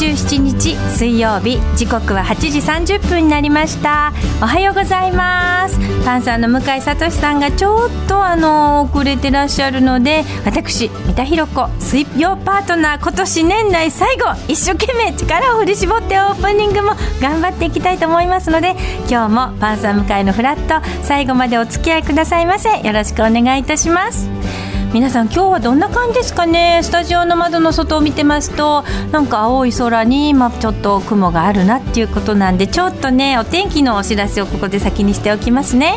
27日水曜日時刻は8時30分になりました。おはようございます。パンサーの向井聡さんがちょっとあの遅れてらっしゃるので私三田寛子水曜パートナー今年年内最後一生懸命力を振り絞ってオープニングも頑張っていきたいと思いますので今日もパンサー向井のフラット最後までお付き合いくださいませ。よろしくお願いいたします。皆さん今日はどんな感じですかね？スタジオの窓の外を見てますとなんか青い空に、まあ、ちょっと雲があるなっていうことなんでちょっとねお天気のお知らせをここで先にしておきますね。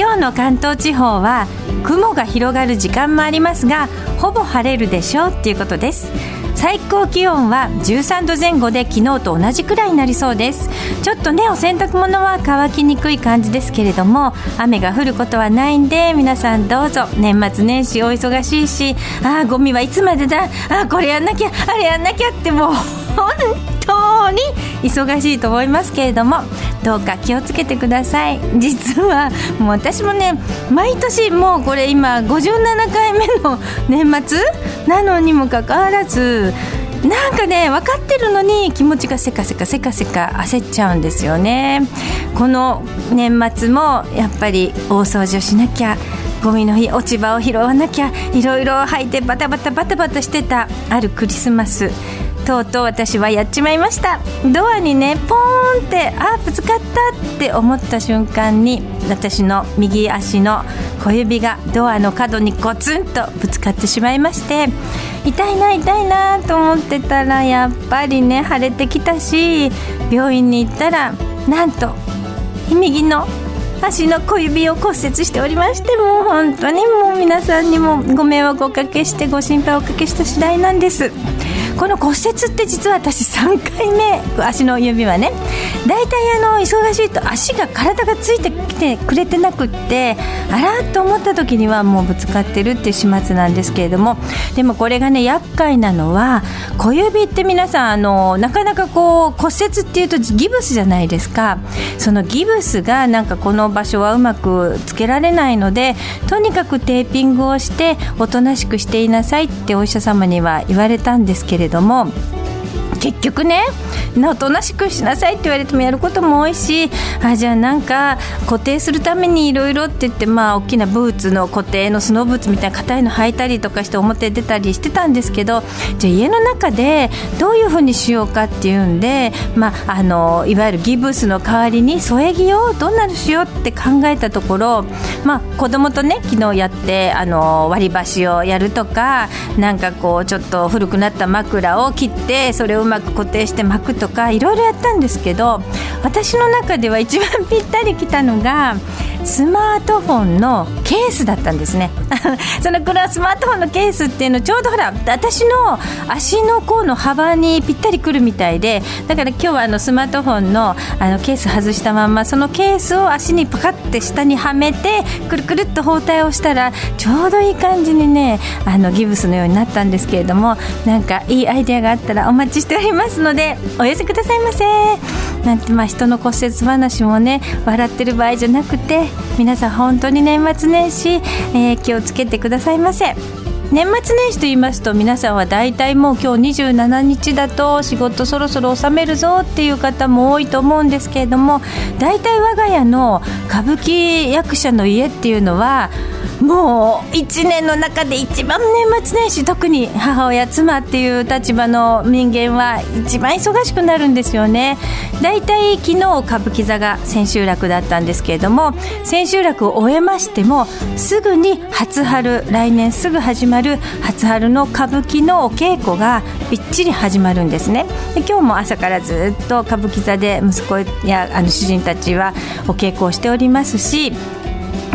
今日の関東地方は雲が広がる時間もありますがほぼ晴れるでしょうっていうことです。最高気温は13度前後で昨日と同じくらいになりそうです。ちょっとねお洗濯物は乾きにくい感じですけれども雨が降ることはないんで皆さんどうぞ年末年始お忙しいしああゴミはいつまでだああこれやんなきゃあれやんなきゃってもう本に忙しいと思いますけれどもどうか気をつけてください。実はもう私もね毎年もうこれ今57回目の年末なのにもかかわらずなんかね分かってるのに気持ちがせかせかせかせか焦っちゃうんですよね。この年末もやっぱり大掃除をしなきゃゴミの日落ち葉を拾わなきゃいろいろ吐いてバタバタバタバタしてたあるクリスマス。とうとう私はやっちまいました。ドアにねポーンってあぶつかったって思った瞬間に私の右足の小指がドアの角にゴツンとぶつかってしまいまして痛いな痛いなと思ってたらやっぱりね腫れてきたし病院に行ったらなんと右の足の小指を骨折しておりましてもう本当にもう皆さんにもご迷惑をおかけしてご心配をおかけした次第なんです。この骨折って実は私3回目足の指はね。大体あの忙しいと足が体がついてきてくれてなくってあらと思った時にはもうぶつかってるっていう始末なんですけれども。でもこれがね厄介なのは小指って皆さんあのなかなかこう骨折っていうとギブスじゃないですか。そのギブスがなんかこの場所はうまくつけられないのでとにかくテーピングをしておとなしくしていなさいってお医者様には言われたんですけれども結局ねおとなしくしなさいって言われてもやることも多いしあじゃあなんか固定するためにいろいろって言ってまあ大きなブーツの固定のスノーブーツみたいな硬いの履いたりとかして表出たりしてたんですけどじゃあ家の中でどういうふうにしようかっていうんで、まあ、あのいわゆるギブスの代わりに添え木をどんなのしようって考えたところ、まあ、子供とね昨日やってあの割り箸をやるとかなんかこうちょっと古くなった枕を切ってそれをうまく固定して巻くとかいろいろやったんですけど私の中では一番ぴったりきたのがスマートフォンのケースだったんですね。そのこのスマートフォンのケースっていうのちょうどほら私の足の甲の幅にぴったりくるみたいでだから今日はあのスマートフォンのあのケース外したまんまそのケースを足にパカって下にはめてくるくるっと包帯をしたらちょうどいい感じにねあのギブスのようになったんですけれどもなんかいいアイデアがあったらお待ちしておりますのでお寄せくださいませ。なんてまあ人の骨折話もね笑ってる場合じゃなくて皆さん本当に年末年始、えー、気をつけてくださいませ。年末年始と言いますと皆さんは大体もう今日27日だと仕事そろそろ収めるぞっていう方も多いと思うんですけれども大体我が家の歌舞伎役者の家っていうのはもう1年の中で一番年末年始特に母親妻っていう立場の人間は一番忙しくなるんですよね。だいたい昨日歌舞伎座が千秋楽だったんですけれども千秋楽を終えましてもすぐに初春来年すぐ始まる初春の歌舞伎のお稽古がびっちり始まるんですね。で今日も朝からずっと歌舞伎座で息子やあの主人たちはお稽古をしておりますし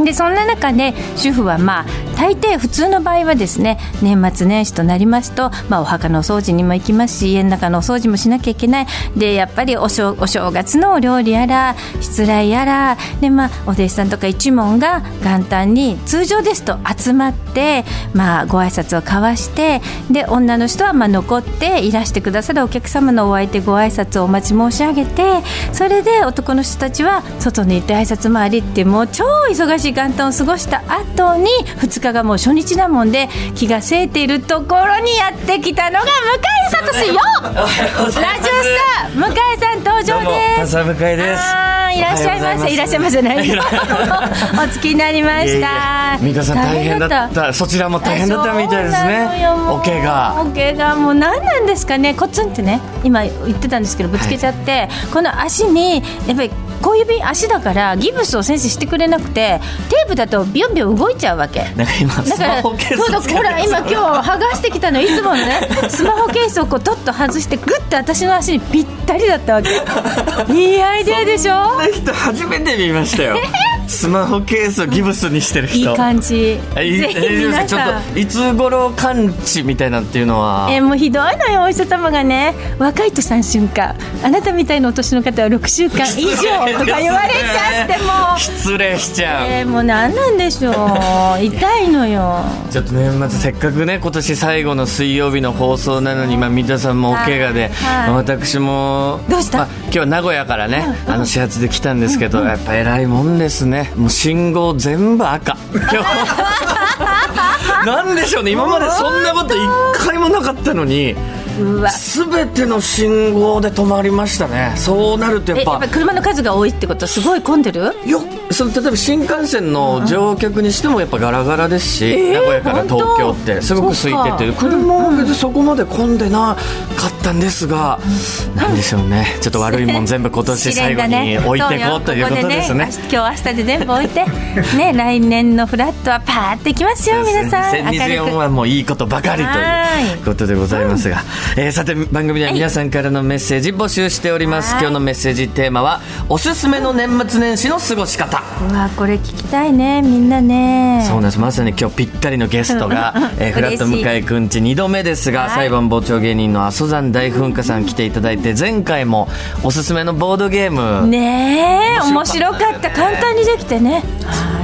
でそんな中で主婦はまあ大抵普通の場合はですね年末年始となりますと、まあ、お墓のお掃除にも行きますし家の中のお掃除もしなきゃいけない。でやっぱりお正お正月のお料理やら失礼やらで、まあ、お弟子さんとか一門が元旦に通常ですと集まって、まあ、ご挨拶を交わしてで女の人はまあ残っていらしてくださるお客様のお相手ご挨拶をお待ち申し上げてそれで男の人たちは外に行って挨拶回りってもう超忙しい元旦を過ごした後に2日がもう初日なもんで気がせいているところにやってきたのが向井聡よラジオスター向井さん登場です。田向井です。いらっしゃいませ。いらっしゃいませ。ないお付きになりました三田さん大変だった。そちらも大変だったみたいですね。お怪我お怪我もう何なんですかね。コツンってね今言ってたんですけどぶつけちゃって、はい、この足にやっぱり小指足だからギブスを先生してくれなくてテープだとビョンビョン動いちゃうわけ。なんか今だからそうほら今今日剥がしてきたの。いつものねスマホケースをこうトッと外してグッて私の足にぴったりだったわけ。いいアイデアでしょ？そんな人初めて見ましたよスマホケースをギブスにしてる人。いい感じ。ぜひ皆ちょっといつ頃完治みたいなっていうのは？えもうひどいのよお医者様がね。若いと3週間。あなたみたいなお年の方は6週間以上とか言われちゃっても。失礼しちゃう。えー、もう何なんでしょう。痛いのよ。ちょっと年末せっかくね今年最後の水曜日の放送なのに、まあ、三田さんもお怪我で、はい、私もどうした、まあ、今日は名古屋からね、あの始発で来たんですけど、やっぱ偉いもんですねもう信号全部赤。今日。なんでしょうね。今までそんなこと一回もなかったのにすべての信号で止まりましたね。そうなるとやっぱ。やっぱ車の数が多いってことすごい混んでる？いやその例えば新幹線の乗客にしてもやっぱガラガラですし、名古屋から東京ってすごく空いてて車は別にそこまで混んでなかったんですが、うん、なんでしょうね。ちょっと悪いもん全部今年最後に置いていこうということですね。今日明日で全部置いてね 来年のフラットはパーっていきますよ皆さん。2024はもういいことばかりということでございますが、えー、さて番組では皆さんからのメッセージ募集しております。今日のメッセージテーマはおすすめの年末年始の過ごし方うわこれ聞きたいねみんなね。そうなんです。まさに今日ぴったりのゲストが、えー、フラット向井くんち2度目ですが、裁判傍聴芸人の阿蘇山大噴火さん来ていただいて前回もおすすめのボードゲーム。ねえ面白かった簡単にできてね。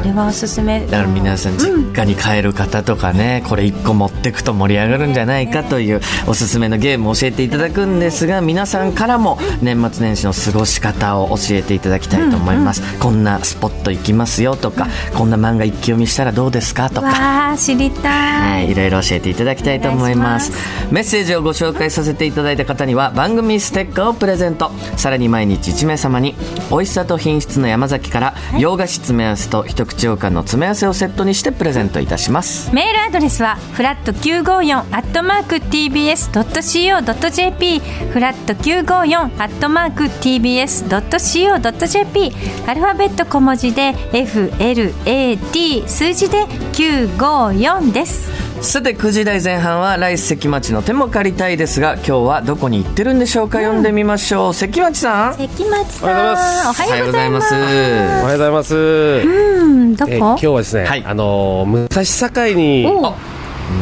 あれはおすすめ。だから皆さん実家に帰る方とかね、これ1個持ってくと盛り上がるんじゃないかというおすすめのゲームを教えていただくんですが皆さんからも年末年始の過ごし方を教えていただきたいと思います、こんなスポット行きますよとか、こんな漫画一気読みしたらどうですかとか。知りたい、はい、いろいろ教えていただきたいと思います。メッセージをご紹介させていただいた方には番組ステッカーをプレゼント。さらに毎日1名様に美味しさと品質の山崎から洋菓子詰め合わせと一口羊羹の詰め合わせをセットにしてプレゼントいたします。メールアドレスはフラット954アットマーク TBS.CO.JP フラット954アットマーク TBS.CO.JP アルファベット小文字で FLAT 数字で954です。さて9時台前半は来関町の手も借りたいですが今日はどこに行ってるんでしょうか、うん、読んでみましょう。関町さん。関町さんおはようございます。おはようございます。うんどこ、今日はですね、はい、あの武蔵境に武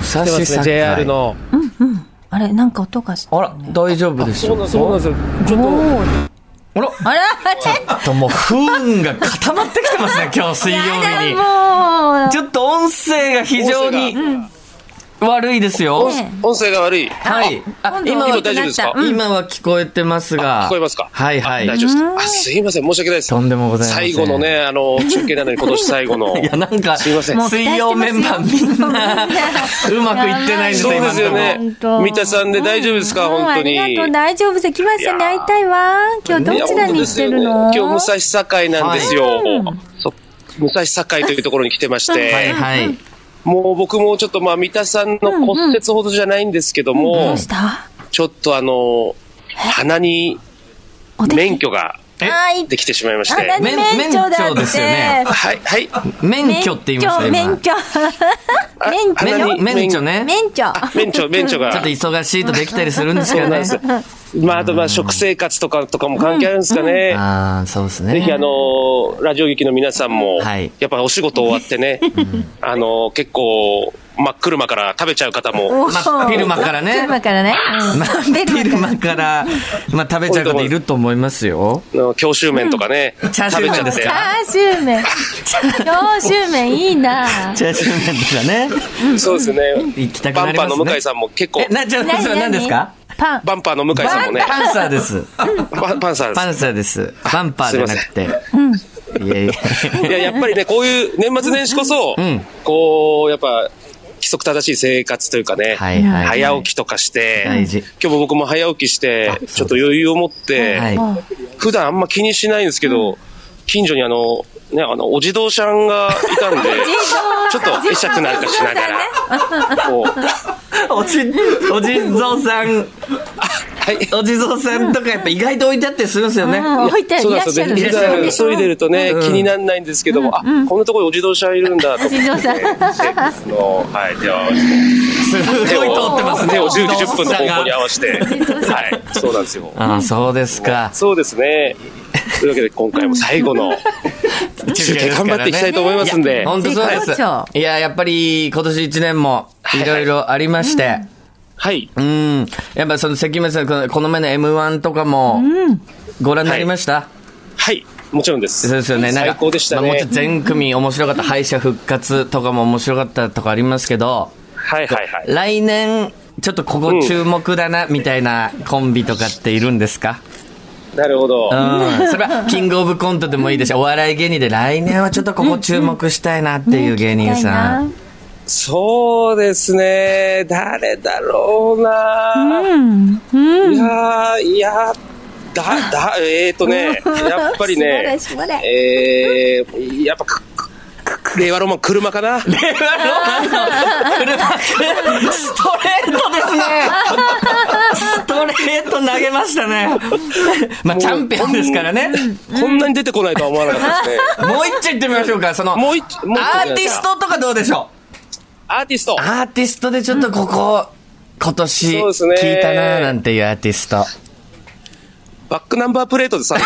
蔵境、ね、JR の。うんうん。あれなんか音があら大丈夫でしょうそうなんですよ。ちょっとあらあらちょっともう不運が固まってきてますね、今日水曜日に。ちょっと音声が非常に。悪いですよ。音声が悪い。はい。あ、今は大丈夫ですか？今は聞こえてますが。聞こえますか？はいはい。大丈夫ですか？あ、すいません。申し訳ないです。とんでもございません。最後のね、あの、中継なのに今年最後の。いや、なんか、すいません。水曜メンバーみんな、うまくいってないんですよ、そうですよね。三田さんで大丈夫ですか？本当に。ありがとう、大丈夫です。来ましたね、会いたいわ。今日どちらに行ってるの？今日武蔵境なんですよ。武蔵境というところに来てまして。はいはい。もう僕もちょっとまあ三田さんの骨折ほどじゃないんですけども、うんうん、ちょっとあの、鼻に免許ができてしまいまして。免免許ですよね。はい、はい。免許って言いました免許。免許？免許ね。免許。免許、免許が。ちょっと忙しいとできたりするんですけどね。まあ、あと、まあ、食生活とか、とかも関係あるんですかね。ああ、そうですね。ぜひ、あの、ラジオ劇の皆さんも、はいやっぱお仕事終わってね、あの、結構、真っ車から食べちゃう方も、まあ、ピルマからね。車からね。うんまあ、ピルマから、まあ、食べちゃう方いると思いますよ。あの京州麺とかね、チャーシュー麺ですチか？ャーシュー麺。チャーシュー麺いいな。チャーシュー麺とかね。ね。そうですね。行きたくバなりますね。ンパーの向井さんも結構え、、な、じゃあ、それ何？ですか？パン。バンパーの向井さんもね、パンサーです。パンパンサーですパンサーです。バンパーじゃなくて。いやいや。いや、やっぱりね、こういう年末年始こそ、んこう、やっぱ、規則正しい生活というかね、はいはい。はい早起きとかして、今日も僕も早起きして、ちょっと余裕を持って、はい。普段あんま気にしないんですけど、近所にあの、ね、あの、お地蔵さんがいたんで、ちょっと会釈なんかしながら、こう、おじ、お地蔵さん、はい。お地蔵さんとかやっぱ意外と置いてあったりするんですよね。うん置いていそうらっし急いでるとね、気にならないんですけども、あ、こんなところにお地蔵さんいるんだと。お地蔵さんはい、では、すごい通ってますね。手を10時お地10分の方向に合がわせて、はい、そうなんですよ。ああ、そうですか。そうですね。というわけで今回も最後の中継頑張っていきたいと思いますんで。本当そうです。いや、やっぱり今年1年もいろいろありまして、はい。うん。やっぱその関村さん、このこの前の M1 とかも、ご覧になりました、はい。もちろんです。そうですよね。なんか最高でしたまあ、もちろねん。全組面白かった。敗者復活とかも面白かったとかありますけど、はいはいはい。来年、ちょっとここ注目だな、みたいなコンビとかっているんですか？なるほど。うん。それは、キングオブコントでもいいですし、お笑い芸人で来年はちょっとここ注目したいなっていう芸人さん。そうですね。誰だろうな、うん。うん。いやー、いやーだ、だ、えーとね、やっぱりね、えー、やっぱ令和ロマン車かな。令和ロマンの車。ストレートですねストレート投げましたね。まあ、チャンピオンですからね。こんなに出てこないとは思わなかったですね。もう一丁言ってみましょうか。その、もう一アーティストとかどうでしょアーティストう。アーティストでちょっとここ、今年聞いたななんていうアーティスト。バックナンバープレートでさ、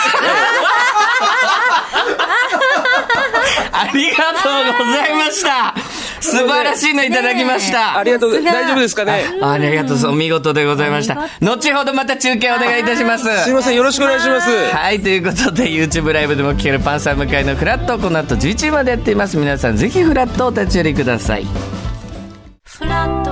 ありがとうございました。素晴らしいのいただきました。ありがとうございます。大丈夫ですかね？ありがとうございます。お見事でございました。後ほどまた中継お願いいたします。すいません、よろしくお願いします。はい、ということで YouTube ライブでも聴けるパンサー向かいのフラットこの後11時までやっています。皆さんぜひフラットお立ち寄りください。Not.